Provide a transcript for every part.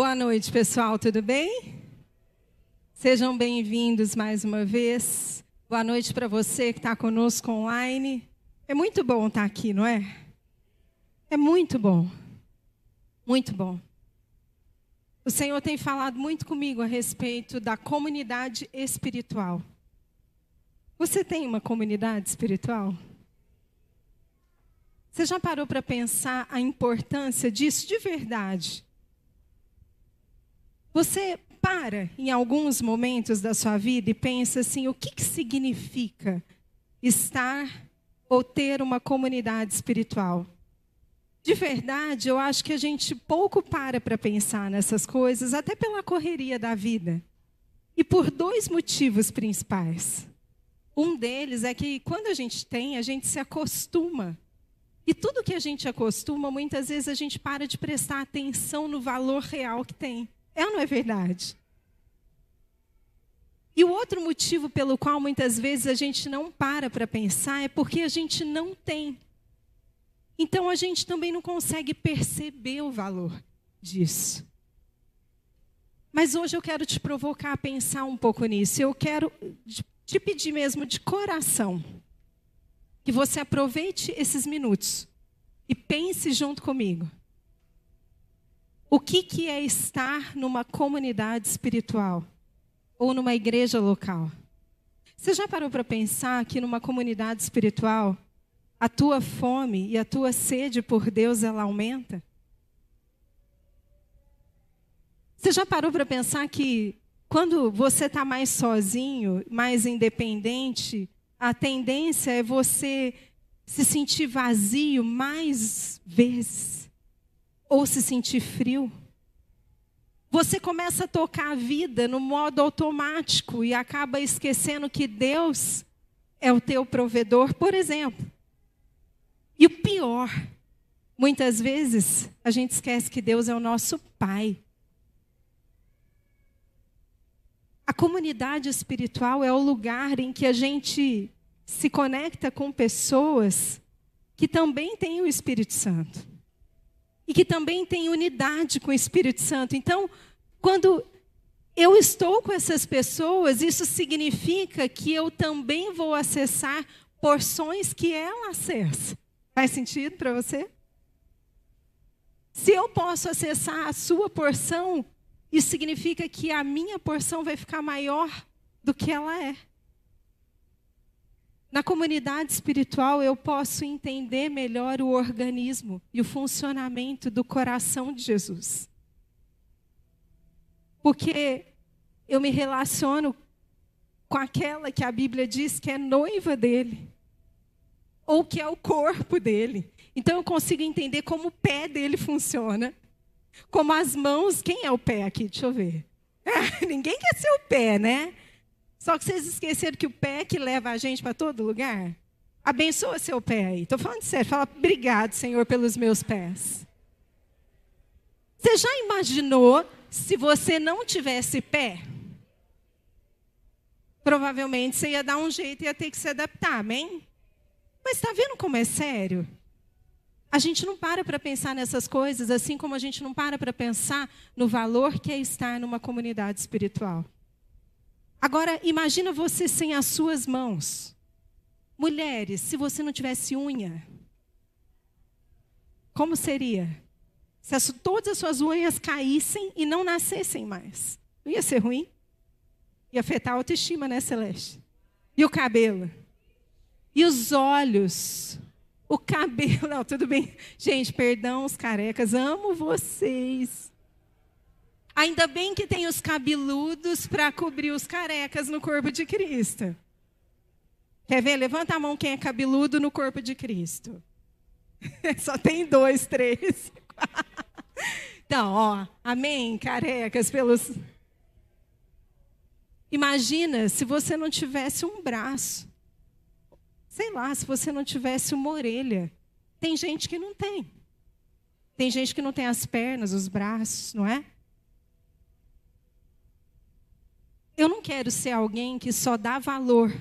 Boa noite, pessoal, tudo bem? Sejam bem-vindos mais uma vez. Boa noite para você que está conosco online. É muito bom estar tá aqui, não é? É muito bom. Muito bom. O Senhor tem falado muito comigo a respeito da comunidade espiritual. Você tem uma comunidade espiritual? Você já parou para pensar a importância disso de verdade? Você para em alguns momentos da sua vida e pensa assim: o que, que significa estar ou ter uma comunidade espiritual? De verdade, eu acho que a gente pouco para para pensar nessas coisas, até pela correria da vida. E por dois motivos principais. Um deles é que quando a gente tem, a gente se acostuma. E tudo que a gente acostuma, muitas vezes a gente para de prestar atenção no valor real que tem. É ou não é verdade? E o outro motivo pelo qual muitas vezes a gente não para para pensar é porque a gente não tem. Então a gente também não consegue perceber o valor disso. Mas hoje eu quero te provocar a pensar um pouco nisso. Eu quero te pedir mesmo de coração que você aproveite esses minutos e pense junto comigo. O que, que é estar numa comunidade espiritual ou numa igreja local? Você já parou para pensar que numa comunidade espiritual a tua fome e a tua sede por Deus ela aumenta? Você já parou para pensar que quando você está mais sozinho, mais independente, a tendência é você se sentir vazio mais vezes? Ou se sentir frio. Você começa a tocar a vida no modo automático e acaba esquecendo que Deus é o teu provedor, por exemplo. E o pior, muitas vezes a gente esquece que Deus é o nosso Pai. A comunidade espiritual é o lugar em que a gente se conecta com pessoas que também têm o Espírito Santo e que também tem unidade com o Espírito Santo. Então, quando eu estou com essas pessoas, isso significa que eu também vou acessar porções que ela acessa. Faz sentido para você? Se eu posso acessar a sua porção, isso significa que a minha porção vai ficar maior do que ela é. Na comunidade espiritual, eu posso entender melhor o organismo e o funcionamento do coração de Jesus. Porque eu me relaciono com aquela que a Bíblia diz que é noiva dele, ou que é o corpo dele. Então eu consigo entender como o pé dele funciona, como as mãos. Quem é o pé aqui? Deixa eu ver. ninguém quer ser o pé, né? Só que vocês esqueceram que o pé que leva a gente para todo lugar? Abençoa seu pé aí. Estou falando sério. Fala, obrigado, Senhor, pelos meus pés. Você já imaginou se você não tivesse pé? Provavelmente você ia dar um jeito e ia ter que se adaptar, amém? Mas está vendo como é sério? A gente não para para pensar nessas coisas, assim como a gente não para para pensar no valor que é estar numa comunidade espiritual. Agora, imagina você sem as suas mãos. Mulheres, se você não tivesse unha, como seria? Se as, todas as suas unhas caíssem e não nascessem mais. Não ia ser ruim? Ia afetar a autoestima, né, Celeste? E o cabelo? E os olhos? O cabelo? Não, tudo bem. Gente, perdão os carecas, amo vocês. Ainda bem que tem os cabeludos para cobrir os carecas no corpo de Cristo. Quer ver? Levanta a mão quem é cabeludo no corpo de Cristo. Só tem dois, três. Então, ó, amém, carecas pelos. Imagina se você não tivesse um braço. Sei lá, se você não tivesse uma orelha. Tem gente que não tem. Tem gente que não tem as pernas, os braços, não é? Eu não quero ser alguém que só dá valor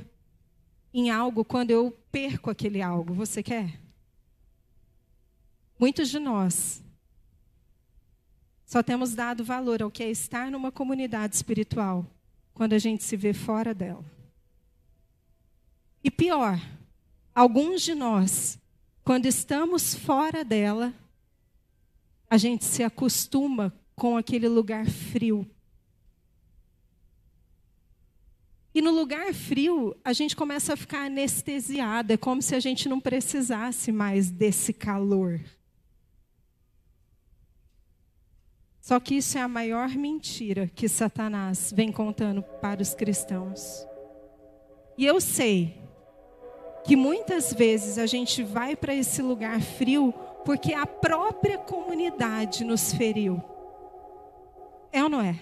em algo quando eu perco aquele algo. Você quer? Muitos de nós Só temos dado valor ao que é estar numa comunidade espiritual quando a gente se vê fora dela. E pior, alguns de nós, quando estamos fora dela, a gente se acostuma com aquele lugar frio. E no lugar frio, a gente começa a ficar anestesiada, é como se a gente não precisasse mais desse calor. Só que isso é a maior mentira que Satanás vem contando para os cristãos. E eu sei que muitas vezes a gente vai para esse lugar frio porque a própria comunidade nos feriu. É ou não é?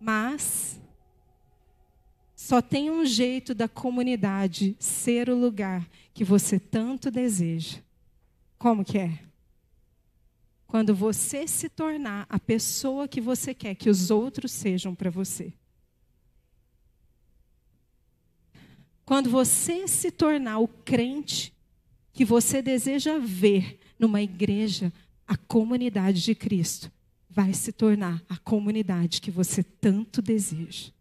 Mas só tem um jeito da comunidade ser o lugar que você tanto deseja. Como que é? Quando você se tornar a pessoa que você quer que os outros sejam para você. Quando você se tornar o crente que você deseja ver numa igreja, a comunidade de Cristo vai se tornar a comunidade que você tanto deseja.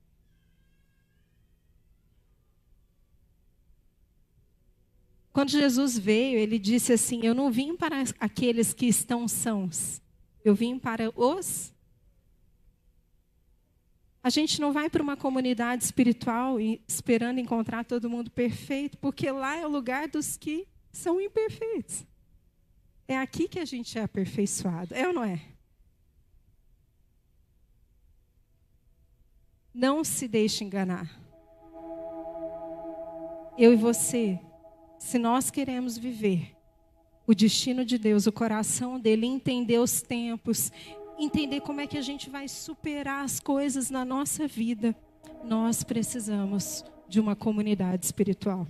Quando Jesus veio, ele disse assim: Eu não vim para aqueles que estão sãos, eu vim para os. A gente não vai para uma comunidade espiritual esperando encontrar todo mundo perfeito, porque lá é o lugar dos que são imperfeitos. É aqui que a gente é aperfeiçoado, é ou não é? Não se deixe enganar. Eu e você, se nós queremos viver o destino de Deus, o coração dele, entender os tempos, entender como é que a gente vai superar as coisas na nossa vida, nós precisamos de uma comunidade espiritual.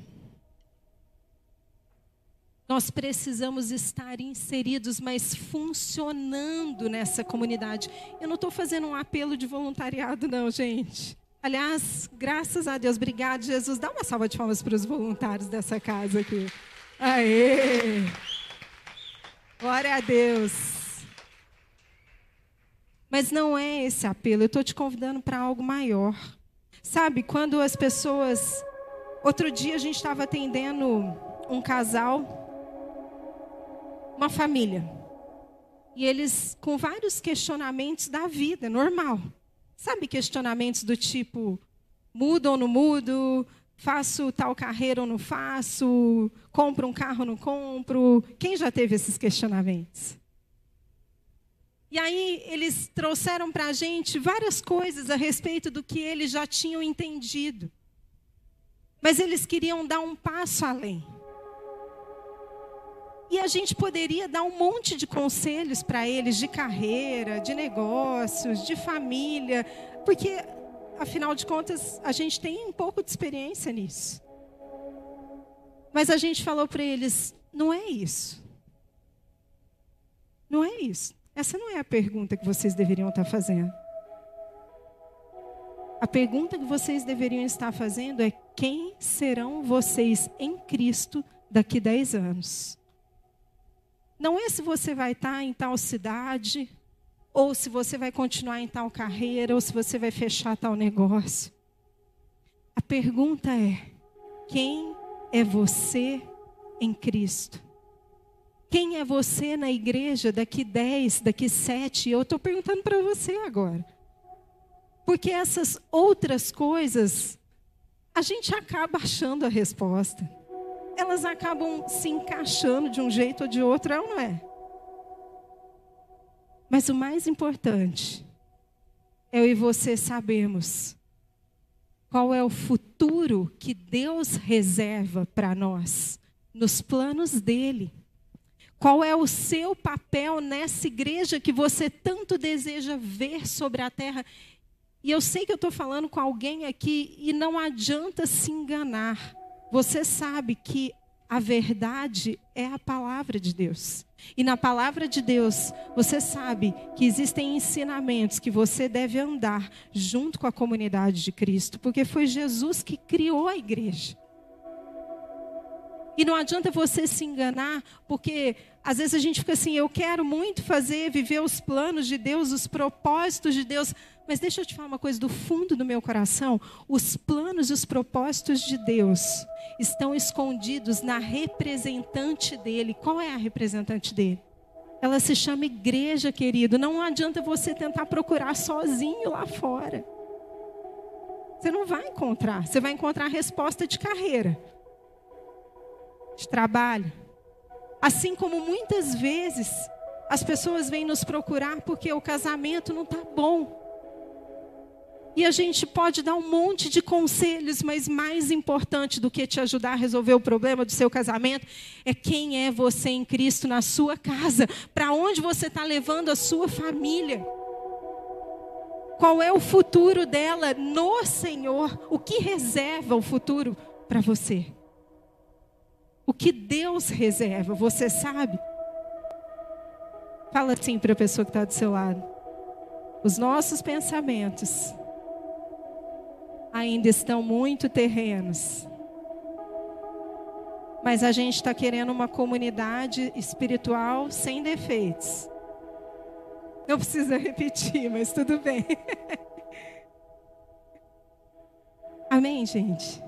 Nós precisamos estar inseridos, mas funcionando nessa comunidade. Eu não estou fazendo um apelo de voluntariado, não, gente. Aliás, graças a Deus, obrigado, Jesus. Dá uma salva de palmas para os voluntários dessa casa aqui. Aê! Glória a Deus. Mas não é esse apelo, eu estou te convidando para algo maior. Sabe, quando as pessoas. Outro dia a gente estava atendendo um casal uma família. E eles com vários questionamentos da vida, normal. Sabe questionamentos do tipo: mudo ou não mudo? Faço tal carreira ou não faço? Compro um carro ou não compro? Quem já teve esses questionamentos? E aí eles trouxeram para a gente várias coisas a respeito do que eles já tinham entendido. Mas eles queriam dar um passo além. E a gente poderia dar um monte de conselhos para eles de carreira, de negócios, de família, porque afinal de contas a gente tem um pouco de experiência nisso. Mas a gente falou para eles: não é isso. Não é isso. Essa não é a pergunta que vocês deveriam estar fazendo. A pergunta que vocês deveriam estar fazendo é: quem serão vocês em Cristo daqui 10 anos? Não é se você vai estar em tal cidade, ou se você vai continuar em tal carreira, ou se você vai fechar tal negócio. A pergunta é: quem é você em Cristo? Quem é você na igreja daqui 10, daqui 7? Eu estou perguntando para você agora. Porque essas outras coisas, a gente acaba achando a resposta elas acabam se encaixando de um jeito ou de outro, é ou não é? Mas o mais importante é eu e você sabermos qual é o futuro que Deus reserva para nós, nos planos dele. Qual é o seu papel nessa igreja que você tanto deseja ver sobre a terra? E eu sei que eu estou falando com alguém aqui e não adianta se enganar. Você sabe que a verdade é a palavra de Deus. E na palavra de Deus, você sabe que existem ensinamentos que você deve andar junto com a comunidade de Cristo, porque foi Jesus que criou a igreja. E não adianta você se enganar, porque às vezes a gente fica assim, eu quero muito fazer, viver os planos de Deus, os propósitos de Deus, mas deixa eu te falar uma coisa do fundo do meu coração, os planos e os propósitos de Deus estão escondidos na representante dele. Qual é a representante dele? Ela se chama igreja, querido. Não adianta você tentar procurar sozinho lá fora. Você não vai encontrar. Você vai encontrar a resposta de carreira de trabalho. Assim como muitas vezes as pessoas vêm nos procurar porque o casamento não está bom. E a gente pode dar um monte de conselhos, mas mais importante do que te ajudar a resolver o problema do seu casamento é quem é você em Cristo na sua casa, para onde você está levando a sua família. Qual é o futuro dela no Senhor? O que reserva o futuro para você? O que Deus reserva, você sabe? Fala assim para a pessoa que está do seu lado. Os nossos pensamentos ainda estão muito terrenos. Mas a gente está querendo uma comunidade espiritual sem defeitos. Não precisa repetir, mas tudo bem. Amém, gente?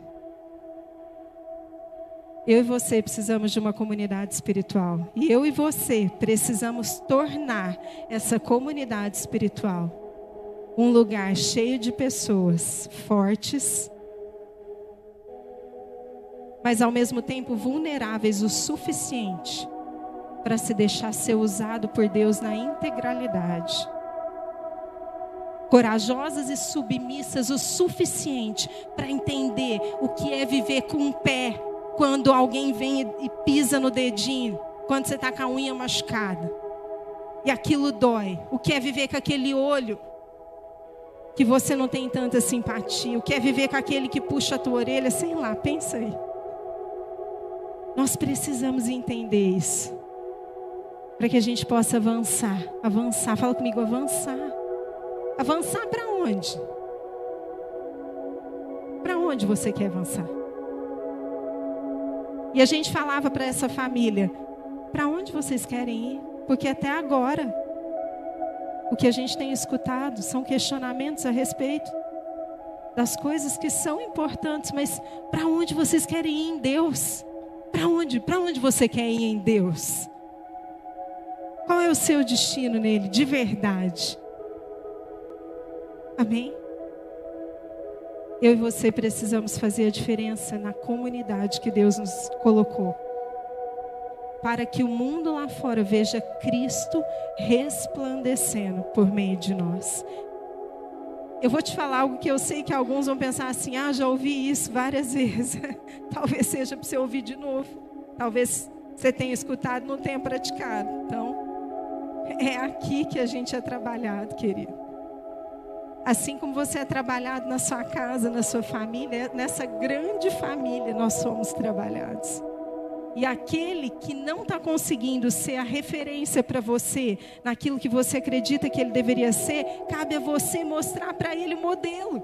Eu e você precisamos de uma comunidade espiritual. E eu e você precisamos tornar essa comunidade espiritual um lugar cheio de pessoas fortes, mas ao mesmo tempo vulneráveis o suficiente para se deixar ser usado por Deus na integralidade. Corajosas e submissas o suficiente para entender o que é viver com um pé quando alguém vem e pisa no dedinho, quando você está com a unha machucada. E aquilo dói. O que é viver com aquele olho que você não tem tanta simpatia? O que é viver com aquele que puxa a tua orelha? Sei lá, pensa aí. Nós precisamos entender isso. Para que a gente possa avançar. Avançar. Fala comigo, avançar. Avançar para onde? Para onde você quer avançar? E a gente falava para essa família: para onde vocês querem ir? Porque até agora, o que a gente tem escutado são questionamentos a respeito das coisas que são importantes, mas para onde vocês querem ir em Deus? Para onde? Para onde você quer ir em Deus? Qual é o seu destino nele de verdade? Amém? Eu e você precisamos fazer a diferença na comunidade que Deus nos colocou. Para que o mundo lá fora veja Cristo resplandecendo por meio de nós. Eu vou te falar algo que eu sei que alguns vão pensar assim: ah, já ouvi isso várias vezes. Talvez seja para você ouvir de novo. Talvez você tenha escutado não tenha praticado. Então, é aqui que a gente é trabalhado, querido. Assim como você é trabalhado na sua casa, na sua família, nessa grande família nós somos trabalhados. E aquele que não está conseguindo ser a referência para você, naquilo que você acredita que ele deveria ser, cabe a você mostrar para ele o modelo.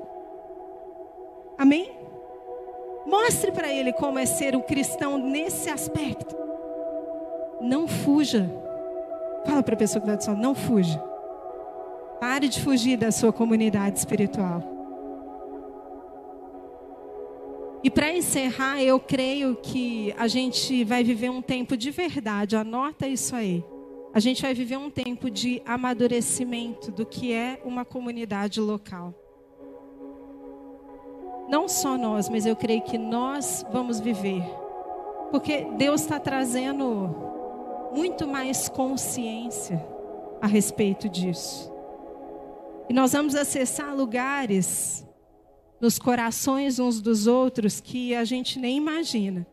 Amém? Mostre para ele como é ser um cristão nesse aspecto. Não fuja. Fala para a pessoa que está do sol, não fuja. Pare de fugir da sua comunidade espiritual. E para encerrar, eu creio que a gente vai viver um tempo de verdade, anota isso aí. A gente vai viver um tempo de amadurecimento do que é uma comunidade local. Não só nós, mas eu creio que nós vamos viver. Porque Deus está trazendo muito mais consciência a respeito disso. E nós vamos acessar lugares nos corações uns dos outros que a gente nem imagina.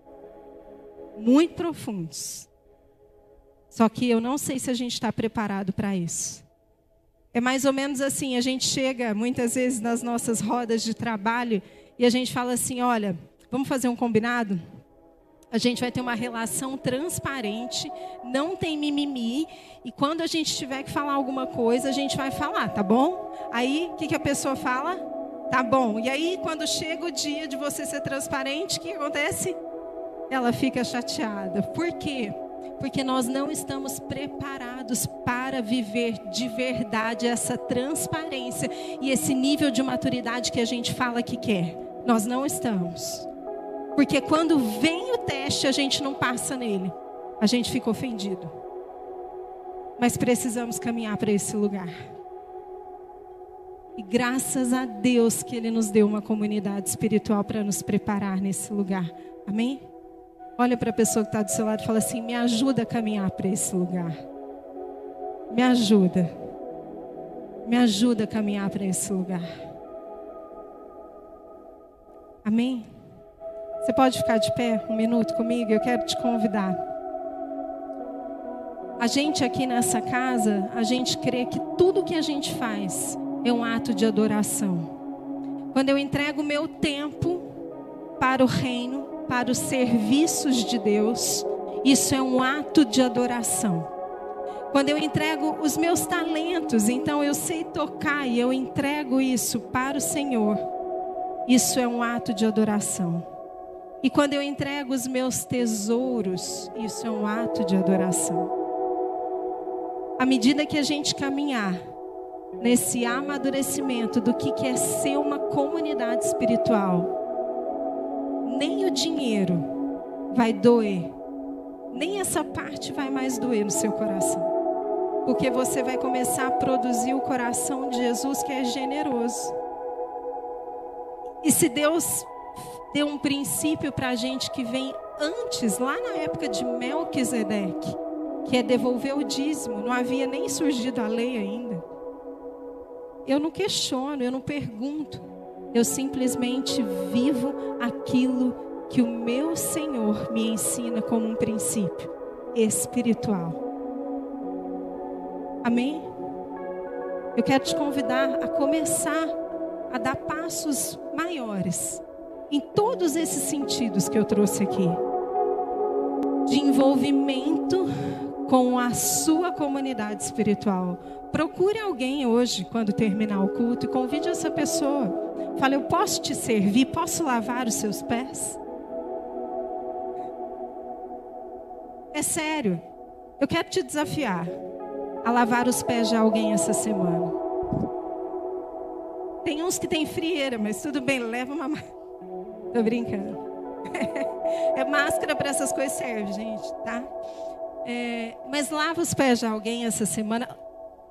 Muito profundos. Só que eu não sei se a gente está preparado para isso. É mais ou menos assim: a gente chega muitas vezes nas nossas rodas de trabalho e a gente fala assim: olha, vamos fazer um combinado? A gente vai ter uma relação transparente, não tem mimimi, e quando a gente tiver que falar alguma coisa, a gente vai falar, tá bom? Aí, o que, que a pessoa fala? Tá bom. E aí, quando chega o dia de você ser transparente, o que acontece? ela fica chateada. Por quê? Porque nós não estamos preparados para viver de verdade essa transparência e esse nível de maturidade que a gente fala que quer. Nós não estamos. Porque quando vem o teste, a gente não passa nele. A gente fica ofendido. Mas precisamos caminhar para esse lugar. E graças a Deus que Ele nos deu uma comunidade espiritual para nos preparar nesse lugar. Amém? Olha para a pessoa que está do seu lado e fala assim: me ajuda a caminhar para esse lugar. Me ajuda. Me ajuda a caminhar para esse lugar. Amém? Você pode ficar de pé um minuto comigo? Eu quero te convidar. A gente aqui nessa casa, a gente crê que tudo que a gente faz é um ato de adoração. Quando eu entrego o meu tempo para o reino, para os serviços de Deus, isso é um ato de adoração. Quando eu entrego os meus talentos, então eu sei tocar e eu entrego isso para o Senhor, isso é um ato de adoração. E quando eu entrego os meus tesouros, isso é um ato de adoração. À medida que a gente caminhar nesse amadurecimento do que é ser uma comunidade espiritual, nem o dinheiro vai doer, nem essa parte vai mais doer no seu coração. Porque você vai começar a produzir o coração de Jesus que é generoso. E se Deus deu um princípio para a gente que vem antes, lá na época de Melquisedeque, que é devolver o dízimo, não havia nem surgido a lei ainda. Eu não questiono, eu não pergunto, eu simplesmente vivo aquilo que o meu Senhor me ensina como um princípio espiritual. Amém? Eu quero te convidar a começar a dar passos maiores em todos esses sentidos que eu trouxe aqui de envolvimento com a sua comunidade espiritual. Procure alguém hoje, quando terminar o culto, e convide essa pessoa. Fale, eu posso te servir? Posso lavar os seus pés? É sério. Eu quero te desafiar a lavar os pés de alguém essa semana. Tem uns que têm frieira, mas tudo bem, leva uma. Tô brincando. é máscara para essas coisas serve, gente, tá? É, mas lava os pés de alguém essa semana.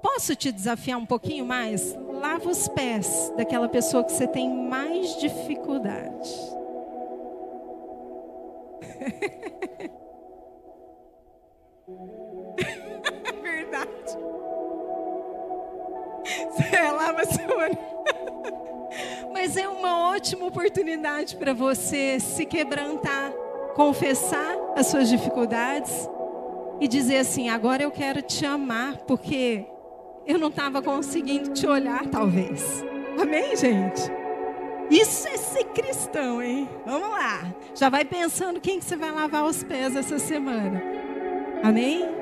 Posso te desafiar um pouquinho mais? Lava os pés daquela pessoa que você tem mais dificuldade. Verdade. Você lava seu mas é uma ótima oportunidade para você se quebrantar, confessar as suas dificuldades e dizer assim: agora eu quero te amar, porque eu não estava conseguindo te olhar, talvez. Amém, gente? Isso é ser cristão, hein? Vamos lá. Já vai pensando quem que você vai lavar os pés essa semana. Amém?